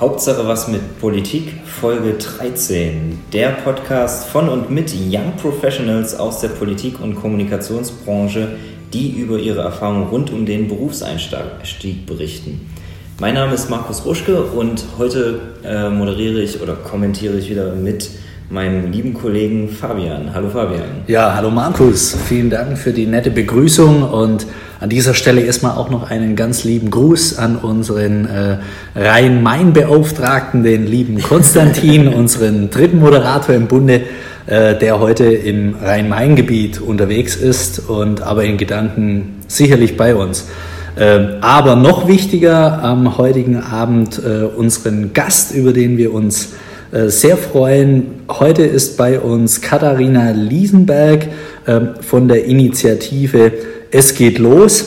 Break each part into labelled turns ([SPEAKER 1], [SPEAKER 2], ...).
[SPEAKER 1] Hauptsache was mit Politik, Folge 13. Der Podcast von und mit Young Professionals aus der Politik- und Kommunikationsbranche, die über ihre Erfahrungen rund um den Berufseinstieg berichten. Mein Name ist Markus Ruschke und heute äh, moderiere ich oder kommentiere ich wieder mit meinem lieben Kollegen Fabian. Hallo Fabian.
[SPEAKER 2] Ja, hallo Markus. Vielen Dank für die nette Begrüßung und an dieser Stelle erstmal auch noch einen ganz lieben Gruß an unseren äh, Rhein-Main-Beauftragten, den lieben Konstantin, unseren dritten Moderator im Bunde, äh, der heute im Rhein-Main-Gebiet unterwegs ist und aber in Gedanken sicherlich bei uns. Ähm, aber noch wichtiger am heutigen Abend äh, unseren Gast, über den wir uns äh, sehr freuen. Heute ist bei uns Katharina Liesenberg ähm, von der Initiative Es geht los.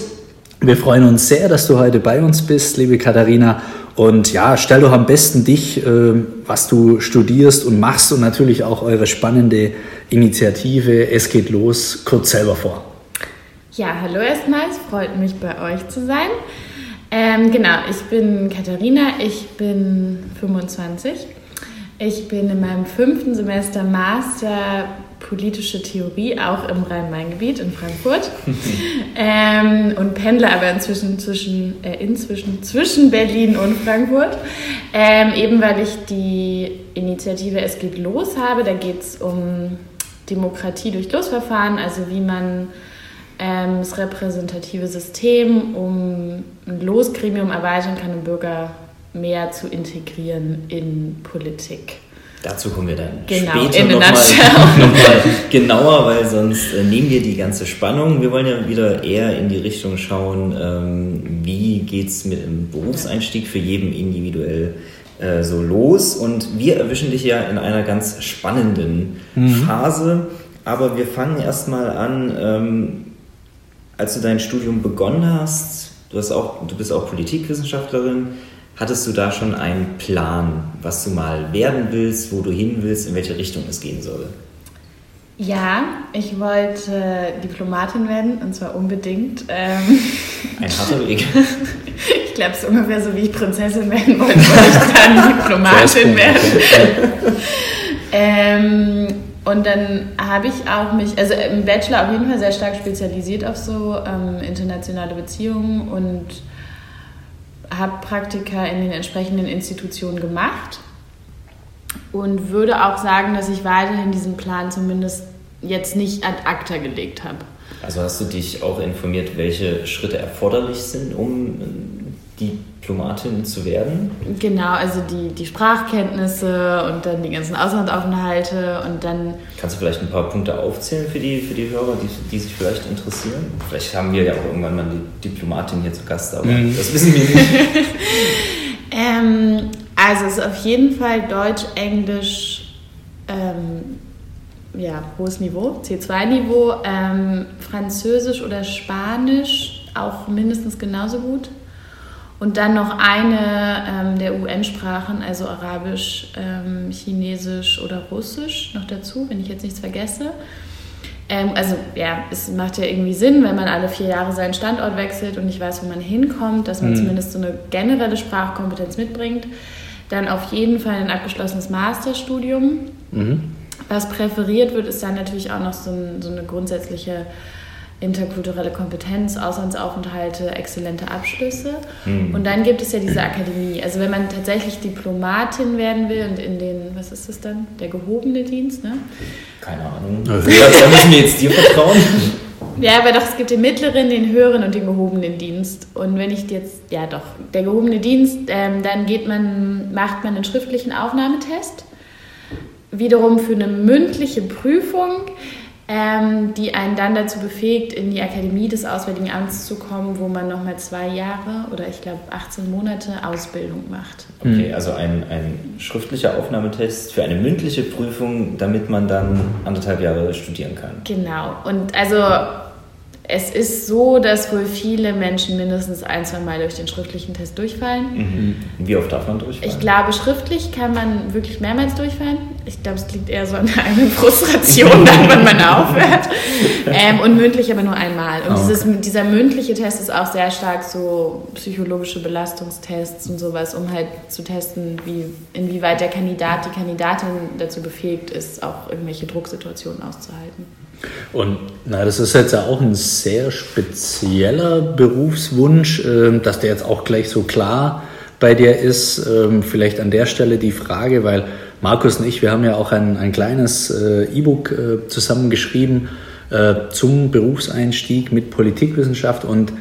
[SPEAKER 2] Wir freuen uns sehr, dass du heute bei uns bist, liebe Katharina. Und ja, stell doch am besten dich, ähm, was du studierst und machst und natürlich auch eure spannende Initiative Es geht los kurz selber vor.
[SPEAKER 3] Ja, hallo erstmal, es freut mich bei euch zu sein. Ähm, genau, ich bin Katharina, ich bin 25 ich bin in meinem fünften Semester Master politische Theorie, auch im Rhein-Main-Gebiet in Frankfurt. ähm, und pendle aber inzwischen zwischen, äh, inzwischen zwischen Berlin und Frankfurt. Ähm, eben weil ich die Initiative Es geht los habe. Da geht es um Demokratie durch Losverfahren, also wie man ähm, das repräsentative System um ein Losgremium erweitern kann, um Bürger mehr zu integrieren in Politik.
[SPEAKER 1] Dazu kommen wir dann
[SPEAKER 3] genau,
[SPEAKER 1] später nochmal noch genauer, weil sonst äh, nehmen wir die ganze Spannung. Wir wollen ja wieder eher in die Richtung schauen, ähm, wie geht es mit dem Berufseinstieg für jeden individuell äh, so los. Und wir erwischen dich ja in einer ganz spannenden mhm. Phase. Aber wir fangen erstmal an, ähm, als du dein Studium begonnen hast, du, hast auch, du bist auch Politikwissenschaftlerin, Hattest du da schon einen Plan, was du mal werden willst, wo du hin willst, in welche Richtung es gehen soll?
[SPEAKER 3] Ja, ich wollte Diplomatin werden und zwar unbedingt. Ähm,
[SPEAKER 1] Ein harter Weg.
[SPEAKER 3] ich glaube, es ist ungefähr so, wie ich Prinzessin werden wollte, ich dann Diplomatin werden. ähm, und dann habe ich auch mich, also im Bachelor auf jeden Fall sehr stark spezialisiert auf so ähm, internationale Beziehungen und habe Praktika in den entsprechenden Institutionen gemacht und würde auch sagen, dass ich weiterhin diesen Plan zumindest jetzt nicht ad acta gelegt habe.
[SPEAKER 1] Also hast du dich auch informiert, welche Schritte erforderlich sind, um Diplomatin zu werden?
[SPEAKER 3] Genau, also die, die Sprachkenntnisse und dann die ganzen Auslandsaufenthalte und dann.
[SPEAKER 1] Kannst du vielleicht ein paar Punkte aufzählen für die, für die Hörer, die, die sich vielleicht interessieren? Vielleicht haben wir ja auch irgendwann mal die Diplomatin hier zu Gast, aber mhm. das wissen wir nicht.
[SPEAKER 3] ähm, also es ist auf jeden Fall Deutsch, Englisch, ähm, ja, hohes Niveau, C2-Niveau, ähm, Französisch oder Spanisch auch mindestens genauso gut. Und dann noch eine ähm, der UN-Sprachen, also Arabisch, ähm, Chinesisch oder Russisch noch dazu, wenn ich jetzt nichts vergesse. Ähm, also ja, es macht ja irgendwie Sinn, wenn man alle vier Jahre seinen Standort wechselt und nicht weiß, wo man hinkommt, dass man mhm. zumindest so eine generelle Sprachkompetenz mitbringt. Dann auf jeden Fall ein abgeschlossenes Masterstudium. Mhm. Was präferiert wird, ist dann natürlich auch noch so, ein, so eine grundsätzliche interkulturelle Kompetenz, Auslandsaufenthalte, exzellente Abschlüsse. Mhm. Und dann gibt es ja diese Akademie. Also wenn man tatsächlich Diplomatin werden will und in den, was ist das dann? Der gehobene Dienst, ne?
[SPEAKER 1] Keine Ahnung. da müssen wir jetzt dir vertrauen.
[SPEAKER 3] Ja, aber doch, es gibt den mittleren, den höheren und den gehobenen Dienst. Und wenn ich jetzt, ja doch, der gehobene Dienst, ähm, dann geht man, macht man einen schriftlichen Aufnahmetest. Wiederum für eine mündliche Prüfung ähm, die einen dann dazu befähigt, in die Akademie des Auswärtigen Amts zu kommen, wo man nochmal zwei Jahre oder ich glaube 18 Monate Ausbildung macht.
[SPEAKER 1] Okay, mhm. also ein, ein schriftlicher Aufnahmetest für eine mündliche Prüfung, damit man dann anderthalb Jahre studieren kann.
[SPEAKER 3] Genau, und also es ist so, dass wohl viele Menschen mindestens ein, zwei Mal durch den schriftlichen Test durchfallen.
[SPEAKER 1] Mhm. Wie oft darf man durchfallen?
[SPEAKER 3] Ich glaube, schriftlich kann man wirklich mehrmals durchfallen. Ich glaube, es liegt eher so an der eigenen Frustration, dann, wenn man aufhört. Ähm, und mündlich aber nur einmal. Und oh, okay. dieses, dieser mündliche Test ist auch sehr stark so psychologische Belastungstests und sowas, um halt zu testen, wie, inwieweit der Kandidat, die Kandidatin dazu befähigt ist, auch irgendwelche Drucksituationen auszuhalten.
[SPEAKER 2] Und na, das ist jetzt ja auch ein sehr spezieller Berufswunsch, äh, dass der jetzt auch gleich so klar bei dir ist. Ähm, vielleicht an der Stelle die Frage, weil Markus und ich, wir haben ja auch ein, ein kleines äh, E-Book äh, zusammengeschrieben äh, zum Berufseinstieg mit Politikwissenschaft und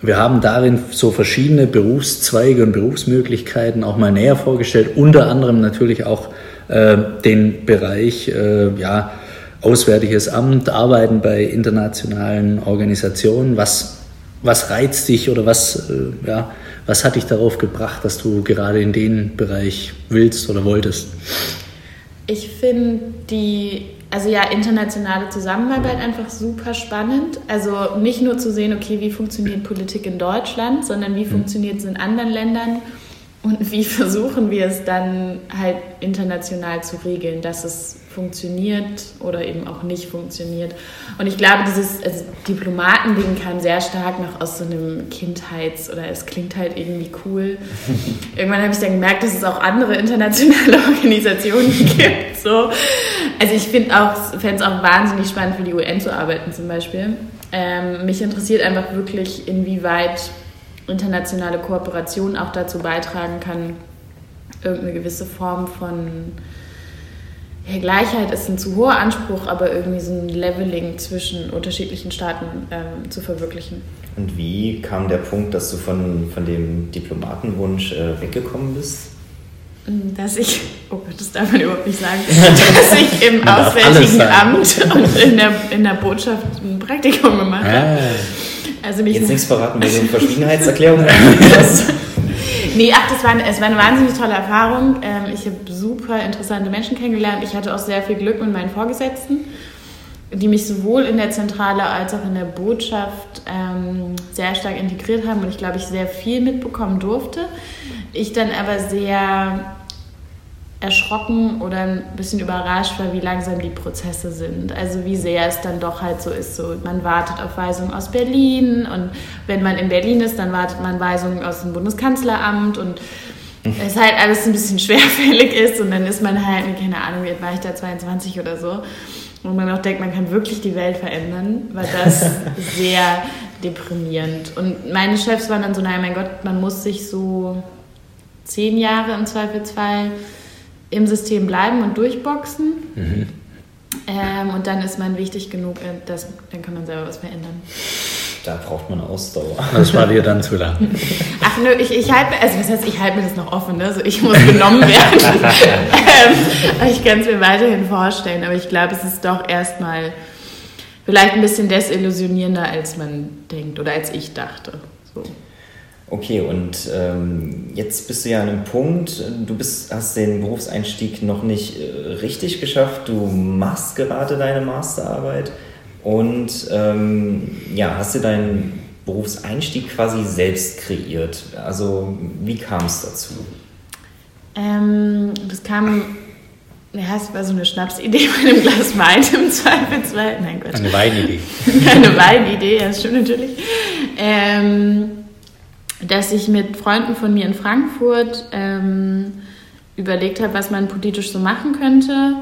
[SPEAKER 2] wir haben darin so verschiedene Berufszweige und Berufsmöglichkeiten auch mal näher vorgestellt, unter anderem natürlich auch äh, den Bereich, äh, ja, Auswärtiges Amt, Arbeiten bei internationalen Organisationen. Was, was reizt dich oder was, äh, ja, was hat dich darauf gebracht, dass du gerade in den Bereich willst oder wolltest?
[SPEAKER 3] Ich finde die, also ja, internationale Zusammenarbeit einfach super spannend. Also nicht nur zu sehen, okay, wie funktioniert Politik in Deutschland, sondern wie mhm. funktioniert es in anderen Ländern und wie versuchen wir es dann halt international zu regeln, dass es funktioniert oder eben auch nicht funktioniert. Und ich glaube, dieses also Diplomatending kam sehr stark noch aus so einem Kindheits- oder es klingt halt irgendwie cool. Irgendwann habe ich dann gemerkt, dass es auch andere internationale Organisationen gibt. So. Also ich finde auch, fände es auch wahnsinnig spannend für die UN zu arbeiten zum Beispiel. Ähm, mich interessiert einfach wirklich, inwieweit internationale Kooperation auch dazu beitragen kann, irgendeine gewisse Form von ja, Gleichheit ist ein zu hoher Anspruch, aber irgendwie so ein Leveling zwischen unterschiedlichen Staaten ähm, zu verwirklichen.
[SPEAKER 1] Und wie kam der Punkt, dass du von, von dem Diplomatenwunsch äh, weggekommen bist?
[SPEAKER 3] Mm, dass ich, oh Gott, das darf man überhaupt nicht sagen, dass ich im Auswärtigen Amt und in der, in der Botschaft ein Praktikum gemacht habe. Ah.
[SPEAKER 1] Also Jetzt nichts verraten wegen Verschwiegenheitserklärung.
[SPEAKER 3] Nee, ach, das war, es war eine wahnsinnig tolle Erfahrung. Ähm, ich habe super interessante Menschen kennengelernt. Ich hatte auch sehr viel Glück mit meinen Vorgesetzten, die mich sowohl in der Zentrale als auch in der Botschaft ähm, sehr stark integriert haben und ich glaube, ich sehr viel mitbekommen durfte. Ich dann aber sehr erschrocken oder ein bisschen überrascht war, wie langsam die Prozesse sind. Also wie sehr es dann doch halt so ist, so man wartet auf Weisungen aus Berlin und wenn man in Berlin ist, dann wartet man Weisungen aus dem Bundeskanzleramt und es halt alles ein bisschen schwerfällig ist und dann ist man halt, keine Ahnung, wie alt war ich da, 22 oder so, und man auch denkt, man kann wirklich die Welt verändern, war das sehr deprimierend. Und meine Chefs waren dann so, nein, mein Gott, man muss sich so zehn Jahre im Zweifelsfall im System bleiben und durchboxen. Mhm. Ähm, und dann ist man wichtig genug, äh, dass, dann kann man selber was verändern.
[SPEAKER 1] Da braucht man Ausdauer.
[SPEAKER 2] Das war dir dann zu lang.
[SPEAKER 3] Ach nö, ich, ich halte also was heißt, ich halte mir das noch offen, ne? also ich muss genommen werden. ähm, ich kann es mir weiterhin vorstellen, aber ich glaube, es ist doch erstmal vielleicht ein bisschen desillusionierender, als man denkt oder als ich dachte. So.
[SPEAKER 1] Okay, und ähm, jetzt bist du ja an einem Punkt, du bist, hast den Berufseinstieg noch nicht äh, richtig geschafft, du machst gerade deine Masterarbeit und ähm, ja, hast du deinen Berufseinstieg quasi selbst kreiert. Also wie kam es dazu?
[SPEAKER 3] Ähm, das kam, ja, es war so eine Schnapsidee bei einem Glas Wein im Zweifelsfall.
[SPEAKER 2] Nein, Gott. Eine Weinidee.
[SPEAKER 3] Eine Weinidee, ja, das stimmt natürlich. Ähm, dass ich mit Freunden von mir in Frankfurt ähm, überlegt habe, was man politisch so machen könnte.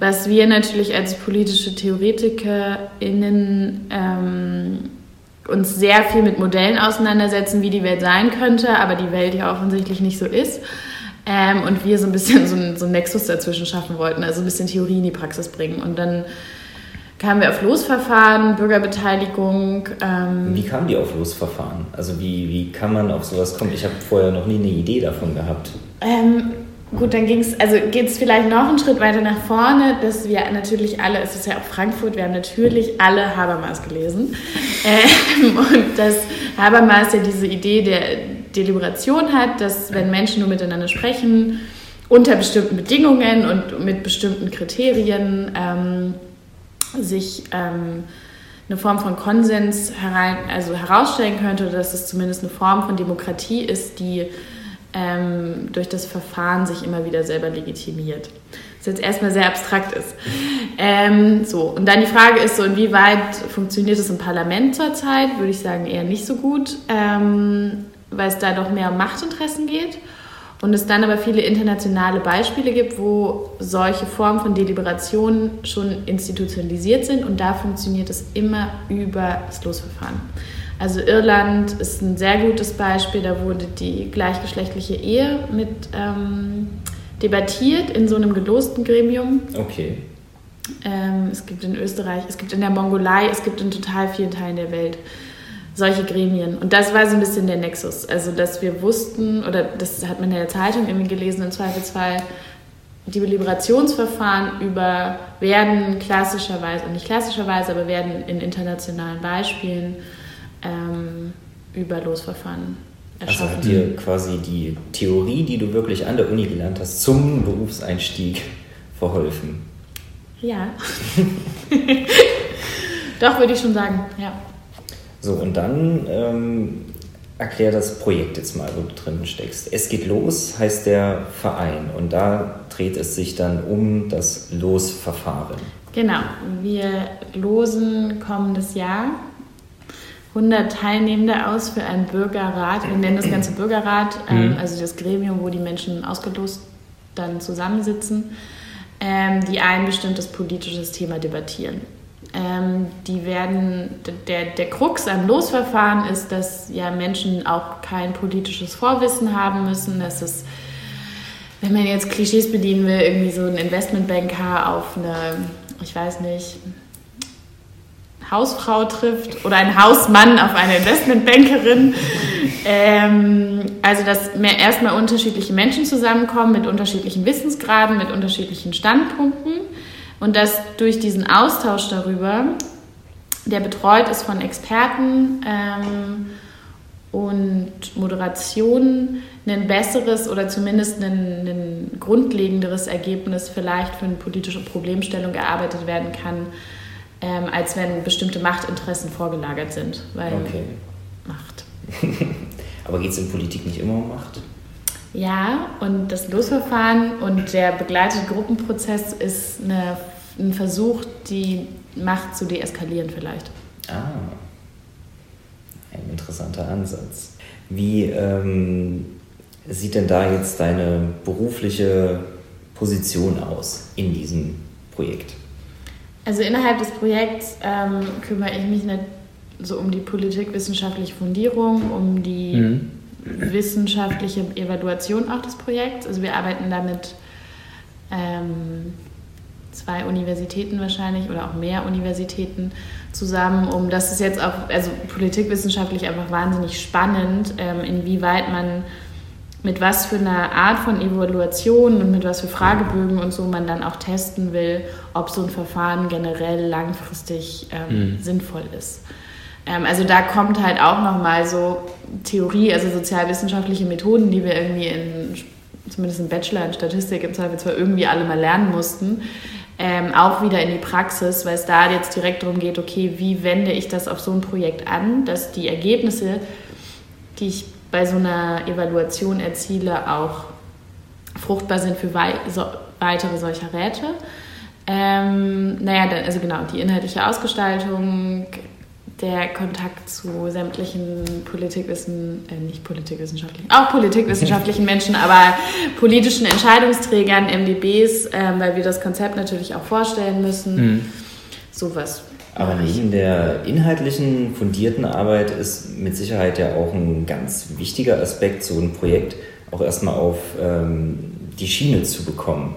[SPEAKER 3] Was wir natürlich als politische TheoretikerInnen ähm, uns sehr viel mit Modellen auseinandersetzen, wie die Welt sein könnte, aber die Welt ja offensichtlich nicht so ist. Ähm, und wir so ein bisschen so ein, so ein Nexus dazwischen schaffen wollten, also ein bisschen Theorie in die Praxis bringen. Und dann kamen wir auf Losverfahren, Bürgerbeteiligung.
[SPEAKER 1] Ähm wie kamen die auf Losverfahren? Also wie, wie kann man auf sowas kommen? Ich habe vorher noch nie eine Idee davon gehabt.
[SPEAKER 3] Ähm, gut, dann ging es, also geht es vielleicht noch einen Schritt weiter nach vorne, dass wir natürlich alle, es ist ja auch Frankfurt, wir haben natürlich alle Habermas gelesen. ähm, und dass Habermas ja diese Idee der Deliberation hat, dass wenn Menschen nur miteinander sprechen, unter bestimmten Bedingungen und mit bestimmten Kriterien, ähm, sich ähm, eine Form von Konsens herein, also herausstellen könnte, dass es zumindest eine Form von Demokratie ist, die ähm, durch das Verfahren sich immer wieder selber legitimiert. Was jetzt erstmal sehr abstrakt ist. Ähm, so, und dann die Frage ist so, inwieweit funktioniert es im Parlament zurzeit? Würde ich sagen, eher nicht so gut, ähm, weil es da doch mehr um Machtinteressen geht. Und es dann aber viele internationale Beispiele gibt, wo solche Formen von Deliberation schon institutionalisiert sind und da funktioniert es immer über das Losverfahren. Also Irland ist ein sehr gutes Beispiel, da wurde die gleichgeschlechtliche Ehe mit ähm, debattiert in so einem gelosten Gremium.
[SPEAKER 1] Okay.
[SPEAKER 3] Ähm, es gibt in Österreich, es gibt in der Mongolei, es gibt in total vielen Teilen der Welt solche Gremien. Und das war so ein bisschen der Nexus. Also, dass wir wussten, oder das hat man in der Zeitung irgendwie gelesen, im Zweifelsfall, die Liberationsverfahren über werden klassischerweise, nicht klassischerweise, aber werden in internationalen Beispielen ähm, über Losverfahren
[SPEAKER 1] erschaffen. Also hat dir quasi die Theorie, die du wirklich an der Uni gelernt hast, zum Berufseinstieg verholfen?
[SPEAKER 3] Ja. Doch, würde ich schon sagen, ja.
[SPEAKER 1] So, und dann ähm, erklär das Projekt jetzt mal, wo du drin steckst. Es geht los, heißt der Verein. Und da dreht es sich dann um das Losverfahren.
[SPEAKER 3] Genau, wir losen kommendes Jahr 100 Teilnehmende aus für einen Bürgerrat. Wir nennen das Ganze Bürgerrat, ähm, mhm. also das Gremium, wo die Menschen ausgelost dann zusammensitzen, ähm, die ein bestimmtes politisches Thema debattieren. Ähm, die werden, der, der Krux am Losverfahren ist, dass ja Menschen auch kein politisches Vorwissen haben müssen. dass es wenn man jetzt Klischees bedienen will, irgendwie so ein Investmentbanker auf eine, ich weiß nicht, Hausfrau trifft oder ein Hausmann auf eine Investmentbankerin. ähm, also, dass mehr erstmal unterschiedliche Menschen zusammenkommen mit unterschiedlichen Wissensgraden, mit unterschiedlichen Standpunkten und dass durch diesen Austausch darüber, der betreut ist von Experten ähm, und Moderation, ein besseres oder zumindest ein, ein grundlegenderes Ergebnis vielleicht für eine politische Problemstellung erarbeitet werden kann ähm, als wenn bestimmte Machtinteressen vorgelagert sind. Weil okay. Macht.
[SPEAKER 1] Aber geht es in Politik nicht immer um Macht?
[SPEAKER 3] Ja, und das Losverfahren und der begleitete Gruppenprozess ist eine, ein Versuch, die Macht zu deeskalieren vielleicht.
[SPEAKER 1] Ah, ein interessanter Ansatz. Wie ähm, sieht denn da jetzt deine berufliche Position aus in diesem Projekt?
[SPEAKER 3] Also innerhalb des Projekts ähm, kümmere ich mich nicht so um die politikwissenschaftliche Fundierung, um die mhm. Wissenschaftliche Evaluation auch des Projekts. Also wir arbeiten damit ähm, zwei Universitäten wahrscheinlich oder auch mehr Universitäten zusammen, um das ist jetzt auch, also politikwissenschaftlich einfach wahnsinnig spannend, ähm, inwieweit man mit was für einer Art von Evaluation und mit was für Fragebögen und so man dann auch testen will, ob so ein Verfahren generell langfristig ähm, mhm. sinnvoll ist. Ähm, also da kommt halt auch nochmal so Theorie, also sozialwissenschaftliche Methoden, die wir irgendwie in, zumindest im Bachelor in Statistik im Zweifelsfall irgendwie alle mal lernen mussten, ähm, auch wieder in die Praxis, weil es da jetzt direkt darum geht, okay, wie wende ich das auf so ein Projekt an, dass die Ergebnisse, die ich bei so einer Evaluation erziele, auch fruchtbar sind für wei so, weitere solcher Räte. Ähm, naja, dann, also genau, die inhaltliche Ausgestaltung, der Kontakt zu sämtlichen Politikwissen, äh, nicht politikwissenschaftlichen, auch politikwissenschaftlichen Menschen, aber politischen Entscheidungsträgern, MDBs, äh, weil wir das Konzept natürlich auch vorstellen müssen. Mhm. Sowas.
[SPEAKER 1] Aber neben der inhaltlichen, fundierten Arbeit ist mit Sicherheit ja auch ein ganz wichtiger Aspekt, so ein Projekt auch erstmal auf ähm, die Schiene zu bekommen.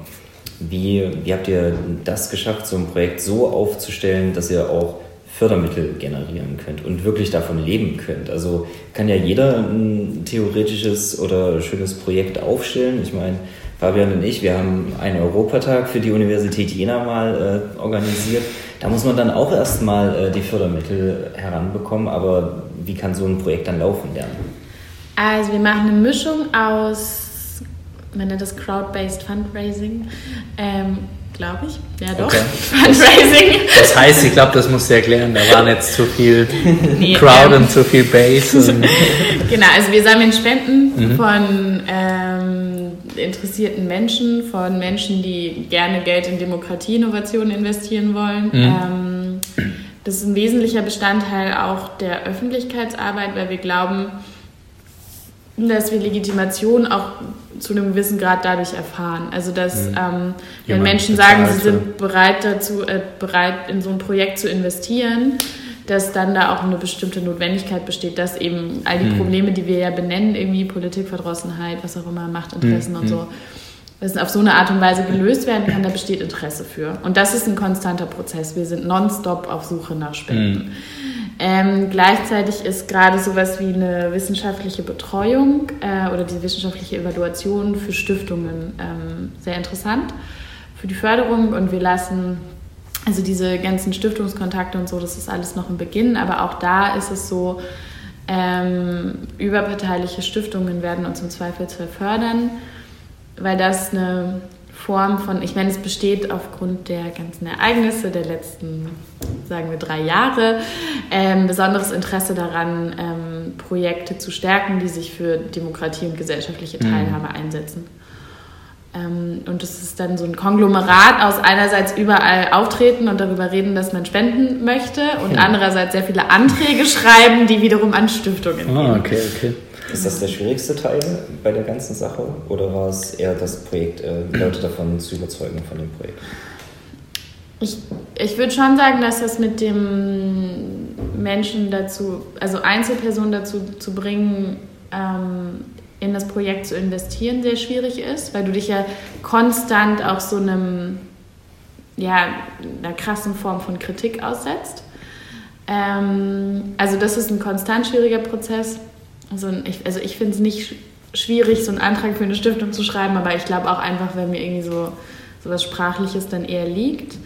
[SPEAKER 1] Wie, wie habt ihr das geschafft, so ein Projekt so aufzustellen, dass ihr auch Fördermittel generieren könnt und wirklich davon leben könnt? Also kann ja jeder ein theoretisches oder schönes Projekt aufstellen. Ich meine, Fabian und ich, wir haben einen Europatag für die Universität Jena mal äh, organisiert. Da muss man dann auch erstmal äh, die Fördermittel heranbekommen, aber wie kann so ein Projekt dann laufen lernen?
[SPEAKER 3] Also wir machen eine Mischung aus, man nennt das Crowd-Based Fundraising, ähm, glaube ich. Ja, doch. Okay. Fundraising.
[SPEAKER 2] Das heißt, ich glaube, das musst du erklären. Da waren jetzt zu viel nee, Crowd ähm, und zu viel Base.
[SPEAKER 3] genau, also wir sammeln Spenden mhm. von ähm, interessierten Menschen, von Menschen, die gerne Geld in Demokratieinnovationen investieren wollen. Mhm. Ähm, das ist ein wesentlicher Bestandteil auch der Öffentlichkeitsarbeit, weil wir glauben, dass wir Legitimation auch zu einem gewissen Grad dadurch erfahren. Also dass mhm. ähm, wenn Menschen sagen, sie sind bereit dazu, äh, bereit in so ein Projekt zu investieren, dass dann da auch eine bestimmte Notwendigkeit besteht, dass eben all die mhm. Probleme, die wir ja benennen, irgendwie Politikverdrossenheit, was auch immer, Machtinteressen mhm. und so, dass auf so eine Art und Weise gelöst werden kann, da besteht Interesse für. Und das ist ein konstanter Prozess. Wir sind nonstop auf Suche nach Spenden. Mhm. Ähm, gleichzeitig ist gerade sowas wie eine wissenschaftliche Betreuung äh, oder die wissenschaftliche Evaluation für Stiftungen ähm, sehr interessant für die Förderung. Und wir lassen also diese ganzen Stiftungskontakte und so, das ist alles noch im Beginn, aber auch da ist es so, ähm, überparteiliche Stiftungen werden uns im Zweifelsfall fördern, weil das eine Form von, ich meine, es besteht aufgrund der ganzen Ereignisse der letzten, sagen wir, drei Jahre, ähm, besonderes Interesse daran, ähm, Projekte zu stärken, die sich für Demokratie und gesellschaftliche mhm. Teilhabe mhm. einsetzen. Ähm, und das ist dann so ein Konglomerat aus einerseits überall auftreten und darüber reden, dass man spenden möchte und andererseits sehr viele Anträge schreiben, die wiederum an Stiftungen
[SPEAKER 2] ah, gehen. Ah, okay, okay.
[SPEAKER 1] Ist das der schwierigste Teil bei der ganzen Sache oder war es eher das Projekt, äh, Leute davon zu überzeugen von dem Projekt?
[SPEAKER 3] Ich, ich würde schon sagen, dass das mit dem Menschen dazu, also Einzelpersonen dazu zu bringen, ähm, in das Projekt zu investieren, sehr schwierig ist, weil du dich ja konstant auch so einem, ja, einer krassen Form von Kritik aussetzt. Ähm, also das ist ein konstant schwieriger Prozess. Also ich, also ich finde es nicht schwierig, so einen Antrag für eine Stiftung zu schreiben, aber ich glaube auch einfach, wenn mir irgendwie so, so was Sprachliches dann eher liegt.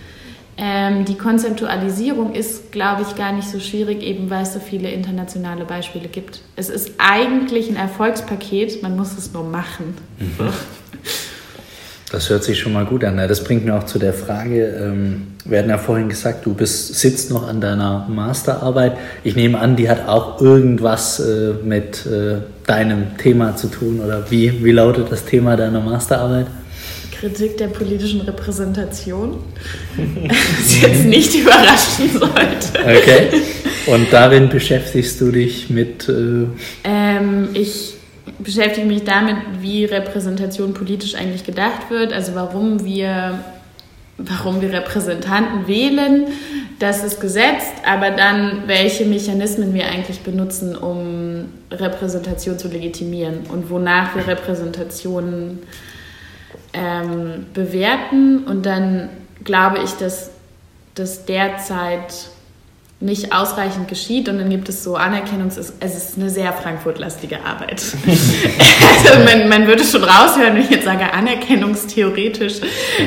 [SPEAKER 3] Ähm, die Konzeptualisierung ist, glaube ich, gar nicht so schwierig, eben weil es so viele internationale Beispiele gibt. Es ist eigentlich ein Erfolgspaket, man muss es nur machen. Mhm.
[SPEAKER 2] Das hört sich schon mal gut an. Das bringt mir auch zu der Frage, ähm, wir hatten ja vorhin gesagt, du bist, sitzt noch an deiner Masterarbeit. Ich nehme an, die hat auch irgendwas äh, mit äh, deinem Thema zu tun oder wie, wie lautet das Thema deiner Masterarbeit?
[SPEAKER 3] Kritik der politischen Repräsentation. Was jetzt nicht überraschen sollte.
[SPEAKER 2] Okay. Und darin beschäftigst du dich mit. Äh
[SPEAKER 3] ähm, ich beschäftige mich damit, wie Repräsentation politisch eigentlich gedacht wird, also warum wir, warum wir Repräsentanten wählen. Das ist gesetzt, aber dann, welche Mechanismen wir eigentlich benutzen, um Repräsentation zu legitimieren und wonach wir Repräsentation ähm, bewerten. Und dann glaube ich, dass das derzeit nicht ausreichend geschieht und dann gibt es so Anerkennungs... Es ist eine sehr Frankfurt-lastige Arbeit. also man, man würde schon raushören, wenn ich jetzt sage, anerkennungstheoretisch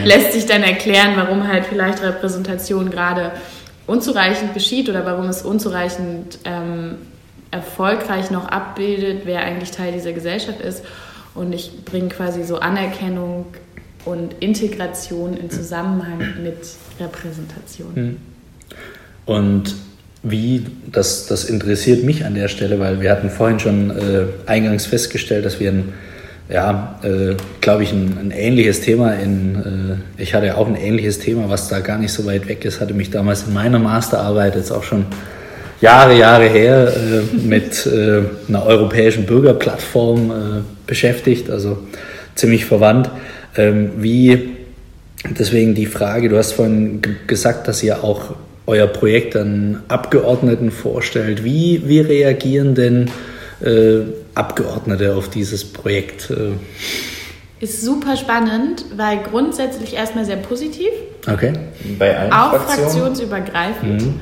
[SPEAKER 3] lässt sich dann erklären, warum halt vielleicht Repräsentation gerade unzureichend geschieht oder warum es unzureichend ähm, erfolgreich noch abbildet, wer eigentlich Teil dieser Gesellschaft ist. Und ich bringe quasi so Anerkennung und Integration in Zusammenhang mit Repräsentation. Hm.
[SPEAKER 2] Und wie, das, das interessiert mich an der Stelle, weil wir hatten vorhin schon äh, eingangs festgestellt, dass wir ein, ja, äh, glaube ich, ein, ein, ähnliches Thema in, äh, ich hatte ja auch ein ähnliches Thema, was da gar nicht so weit weg ist, hatte mich damals in meiner Masterarbeit jetzt auch schon Jahre, Jahre her äh, mit äh, einer europäischen Bürgerplattform äh, beschäftigt, also ziemlich verwandt. Ähm, wie, deswegen die Frage, du hast vorhin gesagt, dass ihr auch euer Projekt an Abgeordneten vorstellt. Wie, wie reagieren denn äh, Abgeordnete auf dieses Projekt? Äh?
[SPEAKER 3] Ist super spannend, weil grundsätzlich erstmal sehr positiv.
[SPEAKER 2] Okay.
[SPEAKER 1] Bei allen
[SPEAKER 3] Auch Fraktionen? fraktionsübergreifend. Mhm.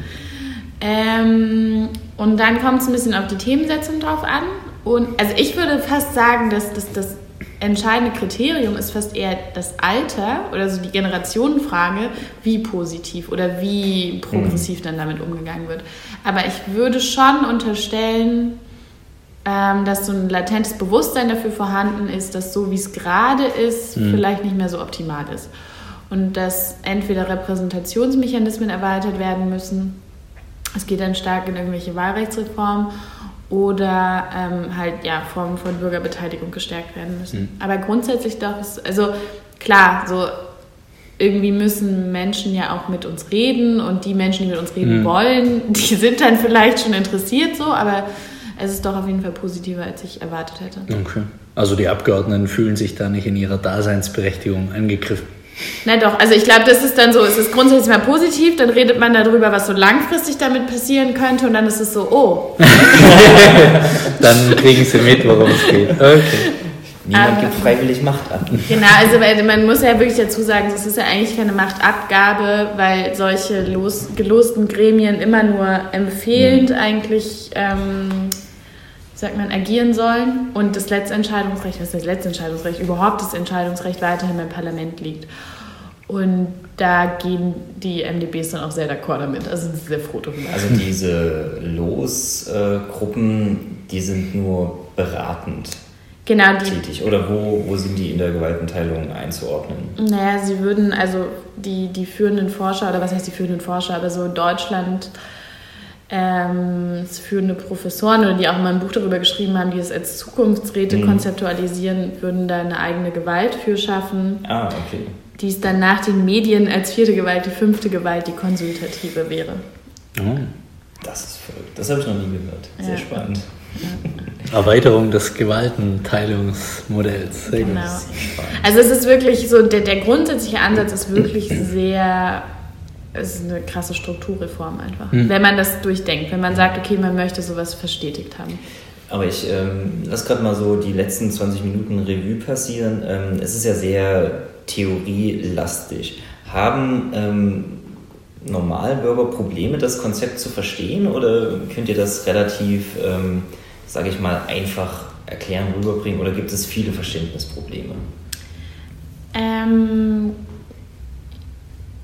[SPEAKER 3] Ähm, und dann kommt es ein bisschen auf die Themensetzung drauf an. Und also ich würde fast sagen, dass das entscheidende Kriterium ist fast eher das Alter oder so die Generationenfrage, wie positiv oder wie progressiv mhm. dann damit umgegangen wird. Aber ich würde schon unterstellen, ähm, dass so ein latentes Bewusstsein dafür vorhanden ist, dass so wie es gerade ist, mhm. vielleicht nicht mehr so optimal ist. und dass entweder Repräsentationsmechanismen erweitert werden müssen, es geht dann stark in irgendwelche Wahlrechtsreformen oder ähm, halt ja Formen von Bürgerbeteiligung gestärkt werden müssen. Mhm. Aber grundsätzlich doch ist, also klar, so irgendwie müssen Menschen ja auch mit uns reden und die Menschen, die mit uns reden mhm. wollen, die sind dann vielleicht schon interessiert so, aber es ist doch auf jeden Fall positiver, als ich erwartet hätte.
[SPEAKER 2] Okay. Also die Abgeordneten fühlen sich da nicht in ihrer Daseinsberechtigung angegriffen.
[SPEAKER 3] Na doch, also ich glaube, das ist dann so, es ist grundsätzlich mal positiv, dann redet man darüber, was so langfristig damit passieren könnte und dann ist es so, oh.
[SPEAKER 2] dann kriegen sie mit, worum es geht. Okay.
[SPEAKER 1] Niemand ähm, gibt freiwillig Macht ab.
[SPEAKER 3] Genau, also man muss ja wirklich dazu sagen, es ist ja eigentlich keine Machtabgabe, weil solche los, gelosten Gremien immer nur empfehlend mhm. eigentlich ähm, sagt man, agieren sollen und das Letztentscheidungsrecht, was ist das Letztentscheidungsrecht, überhaupt das Entscheidungsrecht weiterhin beim Parlament liegt. Und da gehen die MDBs dann auch sehr d'accord damit. Also sind sehr froh darüber.
[SPEAKER 1] Also diese Losgruppen, die sind nur beratend genau, die, tätig. Oder wo, wo sind die in der Gewaltenteilung einzuordnen?
[SPEAKER 3] Naja, sie würden, also die, die führenden Forscher, oder was heißt die führenden Forscher, aber so Deutschland ähm, führende Professoren oder die auch mal ein Buch darüber geschrieben haben, die es als Zukunftsräte mhm. konzeptualisieren, würden da eine eigene Gewalt für schaffen.
[SPEAKER 1] Ah, okay.
[SPEAKER 3] Die es dann nach den Medien als vierte Gewalt, die fünfte Gewalt, die konsultative wäre.
[SPEAKER 1] Oh. Das ist verrückt. Das habe ich noch nie gehört. Sehr ja. spannend. Ja.
[SPEAKER 2] Erweiterung des Gewaltenteilungsmodells.
[SPEAKER 3] Sehr genau. Also es ist wirklich so, der, der grundsätzliche Ansatz ist wirklich sehr es ist eine krasse Strukturreform einfach. Mhm. Wenn man das durchdenkt, wenn man sagt, okay, man möchte sowas verstetigt haben.
[SPEAKER 1] Aber ich ähm, lass gerade mal so die letzten 20 Minuten Revue passieren. Ähm, es ist ja sehr theorielastig. Haben ähm, Normalbürger Probleme, das Konzept zu verstehen oder könnt ihr das relativ, ähm, sage ich mal, einfach erklären, rüberbringen oder gibt es viele Verständnisprobleme?
[SPEAKER 3] Ähm,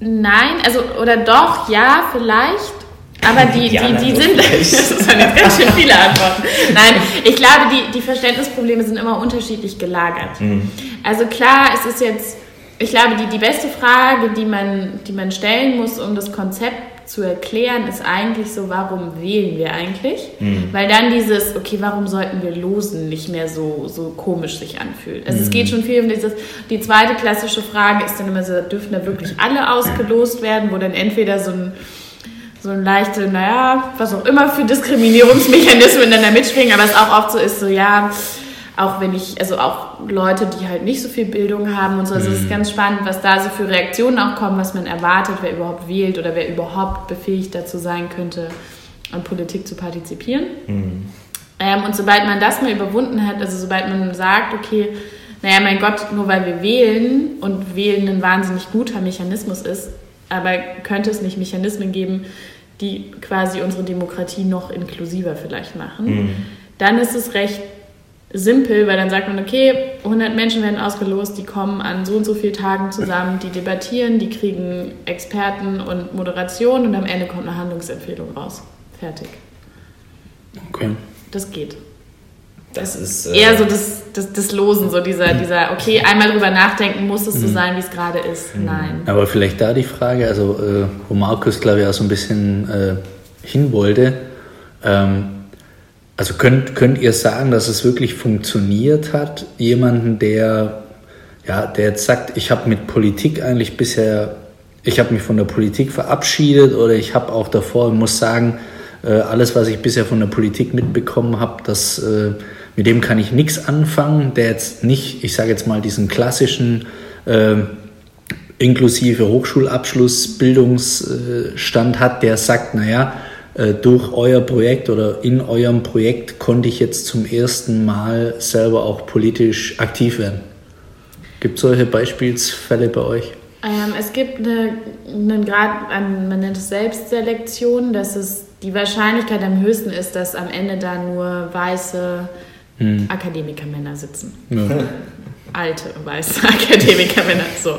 [SPEAKER 3] Nein, also, oder doch, ja, vielleicht. Aber die, die, die, die sind. das sind jetzt ganz schön viele Antworten. Nein, ich glaube, die, die Verständnisprobleme sind immer unterschiedlich gelagert. Mhm. Also klar, es ist jetzt, ich glaube, die, die beste Frage, die man, die man stellen muss, um das Konzept zu erklären, ist eigentlich so, warum wählen wir eigentlich? Mhm. Weil dann dieses, okay, warum sollten wir losen, nicht mehr so, so komisch sich anfühlt. Also mhm. es geht schon viel um dieses, die zweite klassische Frage ist dann immer so, dürfen da wirklich alle ausgelost werden, wo dann entweder so ein so ein leichte, naja, was auch immer für Diskriminierungsmechanismen dann da mitschwingen, aber es auch oft so ist, so ja, auch wenn ich, also auch Leute, die halt nicht so viel Bildung haben und so. Also mhm. es ist mhm. ganz spannend, was da so für Reaktionen auch kommen, was man erwartet, wer überhaupt wählt oder wer überhaupt befähigt dazu sein könnte, an Politik zu partizipieren. Mhm. Ähm, und sobald man das mal überwunden hat, also sobald man sagt, okay, naja, mein Gott, nur weil wir wählen und wählen ein wahnsinnig guter Mechanismus ist, aber könnte es nicht Mechanismen geben, die quasi unsere Demokratie noch inklusiver vielleicht machen, mhm. dann ist es recht simpel, weil dann sagt man, okay, 100 Menschen werden ausgelost, die kommen an so und so vielen Tagen zusammen, die debattieren, die kriegen Experten und Moderation und am Ende kommt eine Handlungsempfehlung raus. Fertig.
[SPEAKER 2] Okay.
[SPEAKER 3] Das geht.
[SPEAKER 1] Das ist
[SPEAKER 3] äh eher so das, das, das Losen, so dieser, dieser, okay, einmal drüber nachdenken, muss es so mhm. sein, wie es gerade ist. Mhm. Nein.
[SPEAKER 2] Aber vielleicht da die Frage, also äh, wo Markus, glaube ich, auch so ein bisschen äh, hin wollte, ähm, also könnt, könnt ihr sagen, dass es wirklich funktioniert hat, jemanden, der, ja, der jetzt sagt, ich habe mit Politik eigentlich bisher, ich habe mich von der Politik verabschiedet oder ich habe auch davor, muss sagen, äh, alles, was ich bisher von der Politik mitbekommen habe, äh, mit dem kann ich nichts anfangen, der jetzt nicht, ich sage jetzt mal, diesen klassischen äh, inklusive Hochschulabschluss, Bildungsstand hat, der sagt, naja, durch euer Projekt oder in eurem Projekt konnte ich jetzt zum ersten Mal selber auch politisch aktiv werden. Gibt es solche Beispielsfälle bei euch?
[SPEAKER 3] Ähm, es gibt eine, einen Grad, man nennt es Selbstselektion, dass es die Wahrscheinlichkeit am höchsten ist, dass am Ende da nur weiße hm. Akademikermänner sitzen. Ja. alte weiße Akademikermänner. So.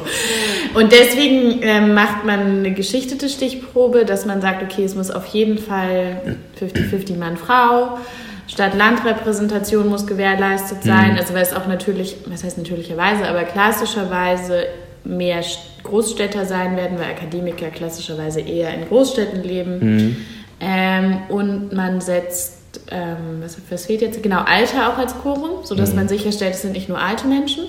[SPEAKER 3] Und deswegen äh, macht man eine geschichtete Stichprobe, dass man sagt, okay, es muss auf jeden Fall 50-50 Mann-Frau. Stadt-Land-Repräsentation muss gewährleistet sein. Mhm. Also weil es auch natürlich, was heißt natürlicherweise, aber klassischerweise mehr Großstädter sein werden, weil Akademiker klassischerweise eher in Großstädten leben. Mhm. Ähm, und man setzt, ähm, was, was, fehlt jetzt? Genau, Alter auch als Quorum, sodass mhm. man sicherstellt, es sind nicht nur alte Menschen.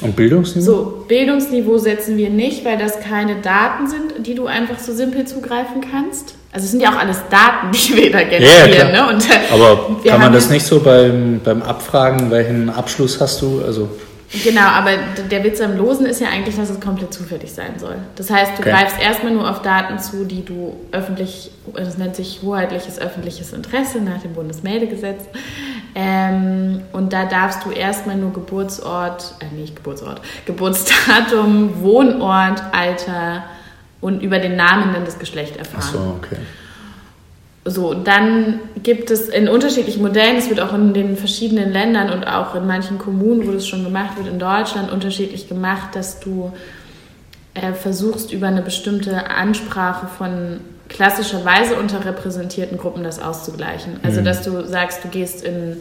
[SPEAKER 2] Und Bildungsniveau?
[SPEAKER 3] So, Bildungsniveau setzen wir nicht, weil das keine Daten sind, die du einfach so simpel zugreifen kannst. Also es sind ja auch alles Daten, die wir da generieren. Ja,
[SPEAKER 2] ne? Und, äh, Aber kann man das nicht so beim, beim Abfragen, welchen Abschluss hast du? Also
[SPEAKER 3] Genau, aber der Witz am Losen ist ja eigentlich, dass es komplett zufällig sein soll. Das heißt, du okay. greifst erstmal nur auf Daten zu, die du öffentlich, das nennt sich hoheitliches öffentliches Interesse nach dem Bundesmeldegesetz. Ähm, und da darfst du erstmal nur Geburtsort, äh, nicht Geburtsort, Geburtsdatum, Wohnort, Alter und über den Namen dann das Geschlecht erfahren. Ach so, okay. So, dann gibt es in unterschiedlichen Modellen, es wird auch in den verschiedenen Ländern und auch in manchen Kommunen, wo das schon gemacht wird, in Deutschland unterschiedlich gemacht, dass du äh, versuchst, über eine bestimmte Ansprache von klassischerweise unterrepräsentierten Gruppen das auszugleichen. Also, mhm. dass du sagst, du gehst in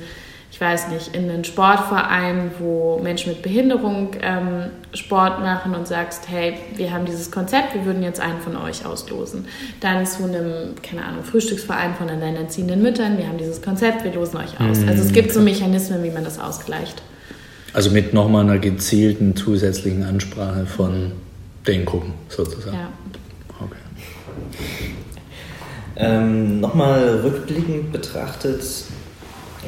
[SPEAKER 3] ich weiß nicht, in einen Sportverein, wo Menschen mit Behinderung ähm, Sport machen und sagst, hey, wir haben dieses Konzept, wir würden jetzt einen von euch auslosen. Dann zu einem, keine Ahnung, Frühstücksverein von alleinerziehenden Müttern, wir haben dieses Konzept, wir losen euch aus. Also es gibt so Mechanismen, wie man das ausgleicht.
[SPEAKER 2] Also mit nochmal einer gezielten zusätzlichen Ansprache von den Gruppen sozusagen. Ja.
[SPEAKER 1] Okay. Ähm, nochmal rückblickend betrachtet,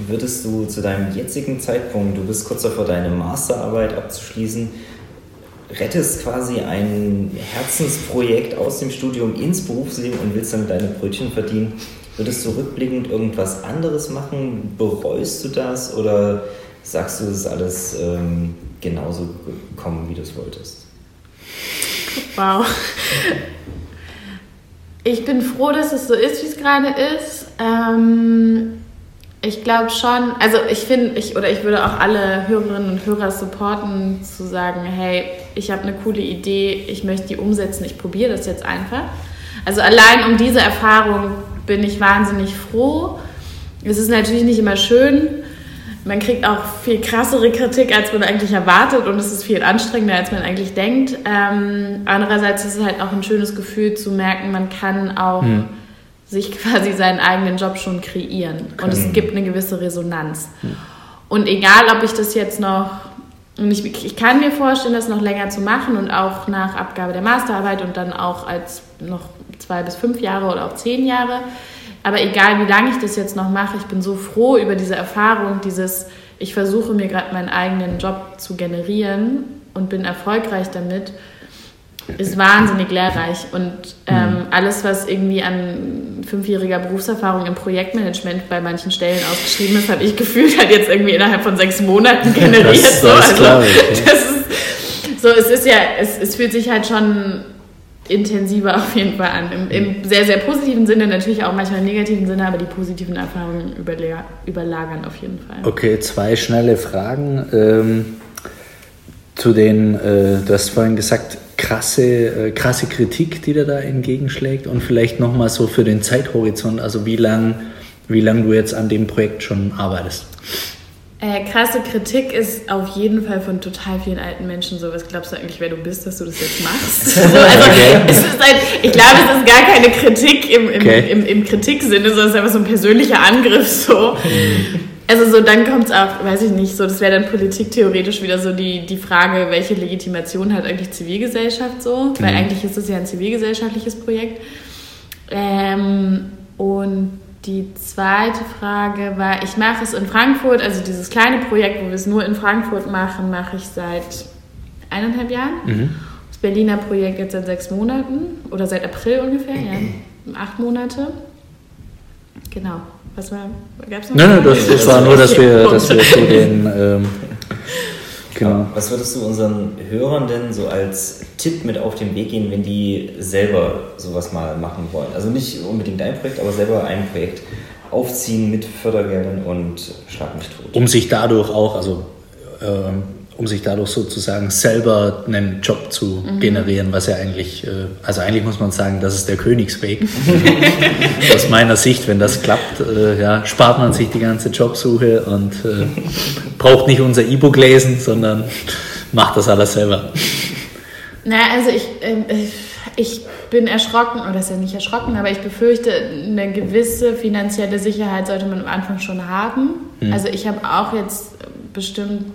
[SPEAKER 1] würdest du zu deinem jetzigen Zeitpunkt, du bist kurz davor, deine Masterarbeit abzuschließen, rettest quasi ein Herzensprojekt aus dem Studium ins Berufsleben und willst damit deine Brötchen verdienen, würdest du rückblickend irgendwas anderes machen? Bereust du das oder sagst du, es ist alles ähm, genauso gekommen, wie du es wolltest?
[SPEAKER 3] Wow. Ich bin froh, dass es so ist, wie es gerade ist. Ähm, ich glaube schon, also ich finde, ich, oder ich würde auch alle Hörerinnen und Hörer supporten, zu sagen, hey, ich habe eine coole Idee, ich möchte die umsetzen, ich probiere das jetzt einfach. Also allein um diese Erfahrung bin ich wahnsinnig froh. Es ist natürlich nicht immer schön. Man kriegt auch viel krassere Kritik, als man eigentlich erwartet und es ist viel anstrengender, als man eigentlich denkt. Ähm, andererseits ist es halt auch ein schönes Gefühl zu merken, man kann auch... Hm sich quasi seinen eigenen Job schon kreieren. Und es gibt eine gewisse Resonanz. Und egal, ob ich das jetzt noch, und ich, ich kann mir vorstellen, das noch länger zu machen und auch nach Abgabe der Masterarbeit und dann auch als noch zwei bis fünf Jahre oder auch zehn Jahre. Aber egal, wie lange ich das jetzt noch mache, ich bin so froh über diese Erfahrung, dieses, ich versuche mir gerade meinen eigenen Job zu generieren und bin erfolgreich damit ist wahnsinnig lehrreich und ähm, mhm. alles, was irgendwie an fünfjähriger Berufserfahrung im Projektmanagement bei manchen Stellen ausgeschrieben ist, habe ich gefühlt halt jetzt irgendwie innerhalb von sechs Monaten generiert. Das, so. also, klar, das ist, so, es ist ja, es, es fühlt sich halt schon intensiver auf jeden Fall an. Im, Im, sehr, sehr positiven Sinne, natürlich auch manchmal im negativen Sinne, aber die positiven Erfahrungen überlagern auf jeden Fall.
[SPEAKER 2] Okay, zwei schnelle Fragen. Ähm, zu den, äh, du hast vorhin gesagt, krasse, äh, krasse Kritik, die dir da entgegenschlägt und vielleicht nochmal so für den Zeithorizont, also wie lange wie lang du jetzt an dem Projekt schon arbeitest.
[SPEAKER 3] Äh, krasse Kritik ist auf jeden Fall von total vielen alten Menschen so. Was glaubst du eigentlich, wer du bist, dass du das jetzt machst? so, also, okay. halt, ich glaube, es ist gar keine Kritik im, im, okay. im, im Kritiksinne, sondern es ist einfach so ein persönlicher Angriff. So. Mhm. Also so, dann kommt es auch, weiß ich nicht, so, das wäre dann politiktheoretisch wieder so die, die Frage, welche Legitimation hat eigentlich Zivilgesellschaft so? Mhm. Weil eigentlich ist es ja ein zivilgesellschaftliches Projekt. Ähm, und die zweite Frage war, ich mache es in Frankfurt, also dieses kleine Projekt, wo wir es nur in Frankfurt machen, mache ich seit eineinhalb Jahren. Mhm. Das Berliner Projekt jetzt seit sechs Monaten oder seit April ungefähr, ja, acht Monate. Genau. Was war, gab's noch? Nein, nein, das, das war nur, dass wir, dass wir zu den. Ähm,
[SPEAKER 1] genau. Was würdest du unseren Hörern denn so als Tipp mit auf den Weg gehen, wenn die selber sowas mal machen wollen? Also nicht unbedingt dein Projekt, aber selber ein Projekt aufziehen mit Fördergeldern und schlag mich tot.
[SPEAKER 2] Um sich dadurch auch, also ähm, um sich dadurch sozusagen selber einen Job zu mhm. generieren, was ja eigentlich, äh, also eigentlich muss man sagen, das ist der Königsweg. Aus meiner Sicht, wenn das klappt, äh, ja, spart man sich die ganze Jobsuche und äh, braucht nicht unser E-Book lesen, sondern macht das alles selber.
[SPEAKER 3] Na, also ich, ähm, ich bin erschrocken, oder ist ja nicht erschrocken, aber ich befürchte, eine gewisse finanzielle Sicherheit sollte man am Anfang schon haben. Mhm. Also ich habe auch jetzt bestimmt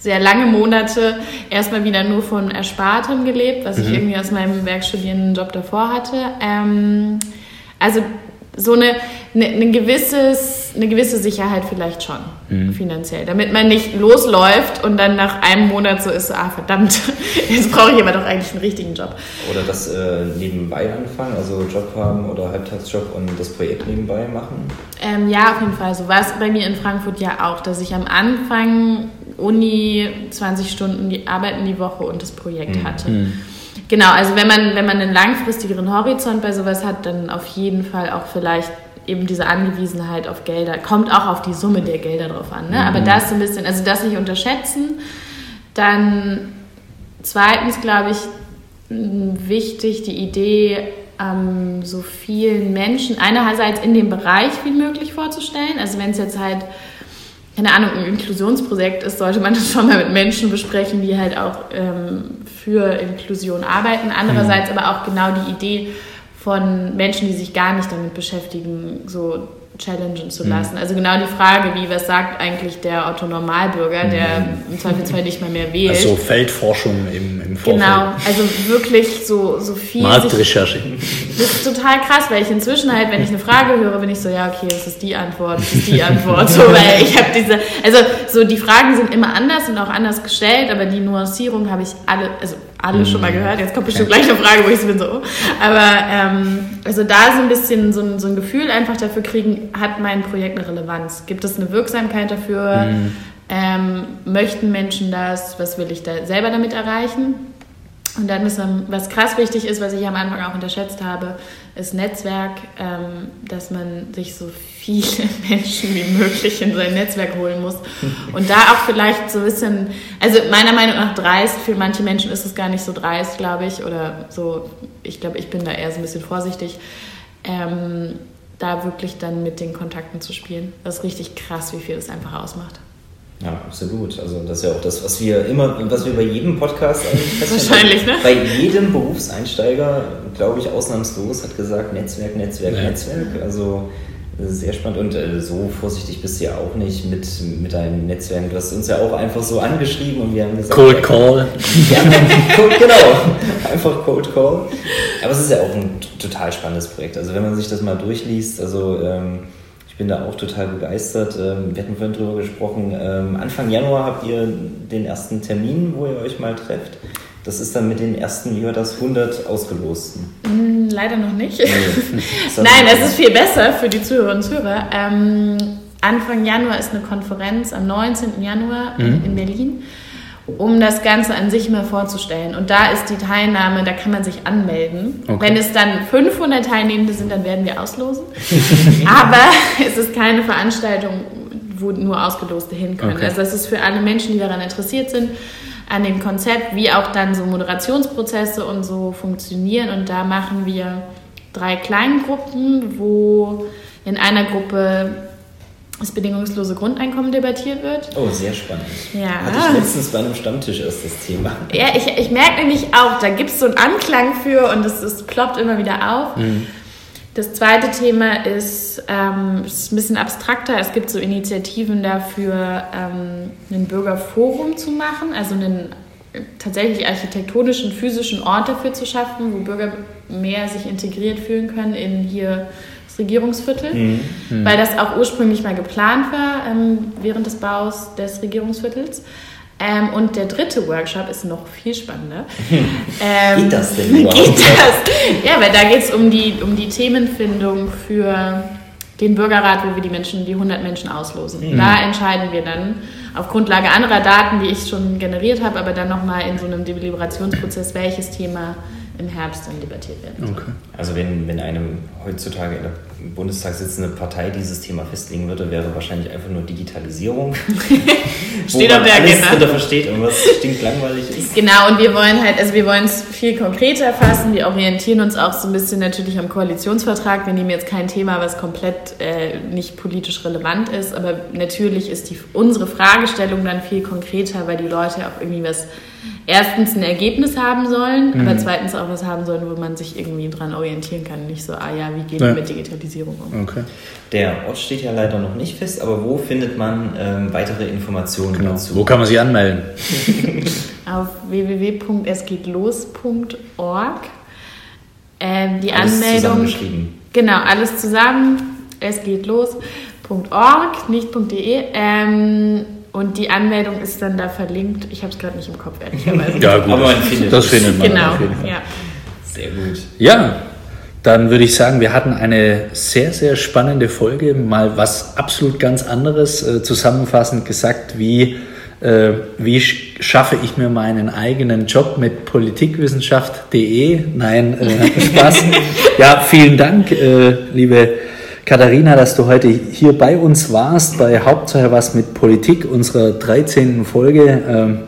[SPEAKER 3] sehr lange Monate erstmal wieder nur von Erspartem gelebt, was mhm. ich irgendwie aus meinem Werkstudienjob davor hatte. Ähm, also so eine, eine, eine, gewisses, eine gewisse Sicherheit vielleicht schon mhm. finanziell, damit man nicht losläuft und dann nach einem Monat so ist, ah verdammt, jetzt brauche ich aber doch eigentlich einen richtigen Job.
[SPEAKER 1] Oder das äh, nebenbei anfangen, also Job haben oder Halbtagsjob und das Projekt nebenbei machen?
[SPEAKER 3] Ähm, ja, auf jeden Fall. So war es bei mir in Frankfurt ja auch, dass ich am Anfang Uni 20 Stunden die Arbeiten die Woche und das Projekt mhm. hatte. Mhm. Genau, also wenn man, wenn man einen langfristigeren Horizont bei sowas hat, dann auf jeden Fall auch vielleicht eben diese Angewiesenheit auf Gelder, kommt auch auf die Summe der Gelder drauf an. Ne? Mhm. Aber das so ein bisschen, also das nicht unterschätzen. Dann zweitens, glaube ich, wichtig die Idee, ähm, so vielen Menschen einerseits in dem Bereich wie möglich vorzustellen. Also wenn es jetzt halt keine Ahnung, ein Inklusionsprojekt ist, sollte man das schon mal mit Menschen besprechen, die halt auch ähm, für Inklusion arbeiten. Andererseits mhm. aber auch genau die Idee von Menschen, die sich gar nicht damit beschäftigen, so challengen zu mhm. lassen. Mhm. Also genau die Frage, wie was sagt eigentlich der Otto Normalbürger, der mhm. im Zweifelsfall nicht mal mehr wählt.
[SPEAKER 2] Also Feldforschung im, im Vorfeld.
[SPEAKER 3] Genau, also wirklich so, so viel.
[SPEAKER 2] Marktrecherche.
[SPEAKER 3] Das ist total krass, weil ich inzwischen halt, wenn ich eine Frage höre, bin ich so, ja, okay, das ist die Antwort, das ist die Antwort. So, weil ich habe diese, also so die Fragen sind immer anders und auch anders gestellt, aber die Nuancierung habe ich alle, also alle schon mal mhm. gehört. Jetzt kommt bestimmt gleich eine Frage, wo ich so bin so, oh. aber ähm, also da so ein bisschen so ein, so ein Gefühl einfach dafür kriegen, hat mein Projekt eine Relevanz? Gibt es eine Wirksamkeit dafür? Mhm. Ähm, möchten Menschen das? Was will ich da selber damit erreichen? Und dann ist, was krass wichtig ist, was ich am Anfang auch unterschätzt habe, ist Netzwerk, ähm, dass man sich so viele Menschen wie möglich in sein Netzwerk holen muss. Und da auch vielleicht so ein bisschen, also meiner Meinung nach dreist, für manche Menschen ist es gar nicht so dreist, glaube ich, oder so, ich glaube, ich bin da eher so ein bisschen vorsichtig, ähm, da wirklich dann mit den Kontakten zu spielen. Das ist richtig krass, wie viel das einfach ausmacht.
[SPEAKER 1] Ja, absolut. Also das ist ja auch das, was wir immer, was wir bei jedem Podcast eigentlich.
[SPEAKER 3] Wahrscheinlich, ne?
[SPEAKER 1] Bei jedem Berufseinsteiger, glaube ich, ausnahmslos hat gesagt Netzwerk, Netzwerk, ja. Netzwerk. Also sehr spannend und äh, so vorsichtig bist du ja auch nicht mit, mit deinen Netzwerken. Du hast uns ja auch einfach so angeschrieben und wir haben gesagt...
[SPEAKER 2] Cold Call.
[SPEAKER 1] Ja, genau. Einfach Cold Call. Aber es ist ja auch ein total spannendes Projekt. Also wenn man sich das mal durchliest, also... Ähm, bin da auch total begeistert. Ähm, wir hatten vorhin drüber gesprochen. Ähm, Anfang Januar habt ihr den ersten Termin, wo ihr euch mal trefft. Das ist dann mit den ersten, wie war das, 100 Ausgelosten?
[SPEAKER 3] Mm, leider noch nicht. Nein, das ist viel besser für die Zuhörerinnen und Zuhörer. Ähm, Anfang Januar ist eine Konferenz am 19. Januar mhm. in Berlin um das Ganze an sich mal vorzustellen. Und da ist die Teilnahme, da kann man sich anmelden. Okay. Wenn es dann 500 Teilnehmende sind, dann werden wir auslosen. Aber es ist keine Veranstaltung, wo nur Ausgeloste hin können. Okay. Also das ist für alle Menschen, die daran interessiert sind, an dem Konzept, wie auch dann so Moderationsprozesse und so funktionieren. Und da machen wir drei Kleingruppen, wo in einer Gruppe das bedingungslose Grundeinkommen debattiert wird.
[SPEAKER 1] Oh, sehr spannend. Ja. Hatte ich letztens bei einem Stammtisch erst das Thema.
[SPEAKER 3] Ja, ich, ich merke nämlich auch, da gibt es so einen Anklang für und es, es ploppt immer wieder auf. Mhm. Das zweite Thema ist, ähm, ist ein bisschen abstrakter. Es gibt so Initiativen dafür, ähm, ein Bürgerforum zu machen, also einen tatsächlich architektonischen, physischen Ort dafür zu schaffen, wo Bürger mehr sich integriert fühlen können in hier Regierungsviertel, mhm. mhm. weil das auch ursprünglich mal geplant war ähm, während des Baus des Regierungsviertels. Ähm, und der dritte Workshop ist noch viel spannender.
[SPEAKER 1] Ähm, geht das denn
[SPEAKER 3] überhaupt? Geht das? Ja, weil da geht es um die, um die Themenfindung für den Bürgerrat, wo wir die Menschen, die 100 Menschen auslosen. Mhm. Da entscheiden wir dann auf Grundlage anderer Daten, die ich schon generiert habe, aber dann nochmal in so einem Deliberationsprozess, welches Thema im Herbst dann debattiert werden.
[SPEAKER 1] Okay. Also wenn, wenn einem heutzutage in der Bundestag sitzende Partei dieses Thema festlegen würde, wäre wahrscheinlich einfach nur Digitalisierung.
[SPEAKER 3] Steht auf der
[SPEAKER 1] Agenda. Alles versteht und was stinklangweilig ist.
[SPEAKER 3] Genau, und wir wollen halt, also wir wollen es viel konkreter fassen. Wir orientieren uns auch so ein bisschen natürlich am Koalitionsvertrag. Wir nehmen jetzt kein Thema, was komplett äh, nicht politisch relevant ist, aber natürlich ist die, unsere Fragestellung dann viel konkreter, weil die Leute auch irgendwie was erstens ein Ergebnis haben sollen, mhm. aber zweitens auch was haben sollen, wo man sich irgendwie dran orientieren kann. Nicht so, ah ja, wie geht ja. mit Digitalisierung um?
[SPEAKER 1] Okay. Der Ort steht ja leider noch nicht fest, aber wo findet man ähm, weitere Informationen genau. dazu?
[SPEAKER 2] Wo kann man sich anmelden?
[SPEAKER 3] Auf www.esgehtlos.org. Ähm, die alles Anmeldung. Genau, alles zusammen. Es geht los.org, nicht .de. Ähm, und die Anmeldung ist dann da verlinkt. Ich habe es gerade nicht im Kopf, ehrlicherweise.
[SPEAKER 2] ja, gut. Aber man findet das findet man.
[SPEAKER 3] Genau, ja.
[SPEAKER 1] Sehr gut.
[SPEAKER 2] Ja, dann würde ich sagen, wir hatten eine sehr, sehr spannende Folge. Mal was absolut ganz anderes. Äh, zusammenfassend gesagt, wie, äh, wie schaffe ich mir meinen eigenen Job mit politikwissenschaft.de? Nein, äh, Spaß. ja, vielen Dank, äh, liebe Katharina, dass du heute hier bei uns warst, bei Hauptsache was mit Politik, unserer 13. Folge. Ähm,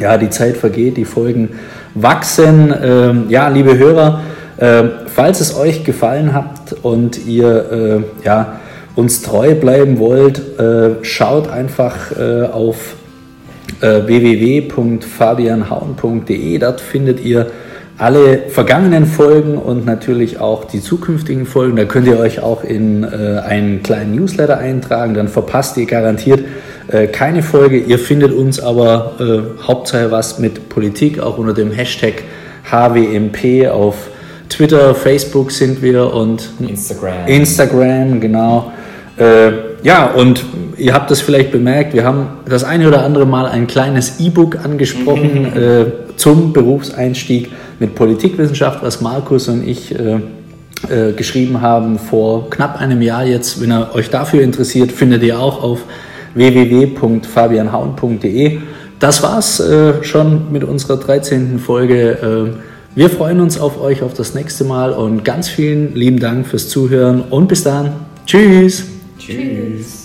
[SPEAKER 2] ja, die Zeit vergeht, die Folgen wachsen. Ähm, ja, liebe Hörer, äh, falls es euch gefallen hat und ihr äh, ja, uns treu bleiben wollt, äh, schaut einfach äh, auf äh, www.fabianhauen.de. Dort findet ihr alle vergangenen Folgen und natürlich auch die zukünftigen Folgen. Da könnt ihr euch auch in äh, einen kleinen Newsletter eintragen, dann verpasst ihr garantiert äh, keine Folge. Ihr findet uns aber äh, Hauptsache was mit Politik, auch unter dem Hashtag HWMP auf Twitter, Facebook sind wir und
[SPEAKER 1] Instagram.
[SPEAKER 2] Instagram, genau. Äh, ja, und ihr habt das vielleicht bemerkt, wir haben das eine oder andere Mal ein kleines E-Book angesprochen äh, zum Berufseinstieg mit Politikwissenschaft, was Markus und ich äh, äh, geschrieben haben vor knapp einem Jahr jetzt. Wenn ihr euch dafür interessiert, findet ihr auch auf www.fabianhaun.de. Das war's äh, schon mit unserer 13. Folge. Äh, wir freuen uns auf euch auf das nächste Mal und ganz vielen lieben Dank fürs Zuhören und bis dann. Tschüss.
[SPEAKER 1] Tschüss.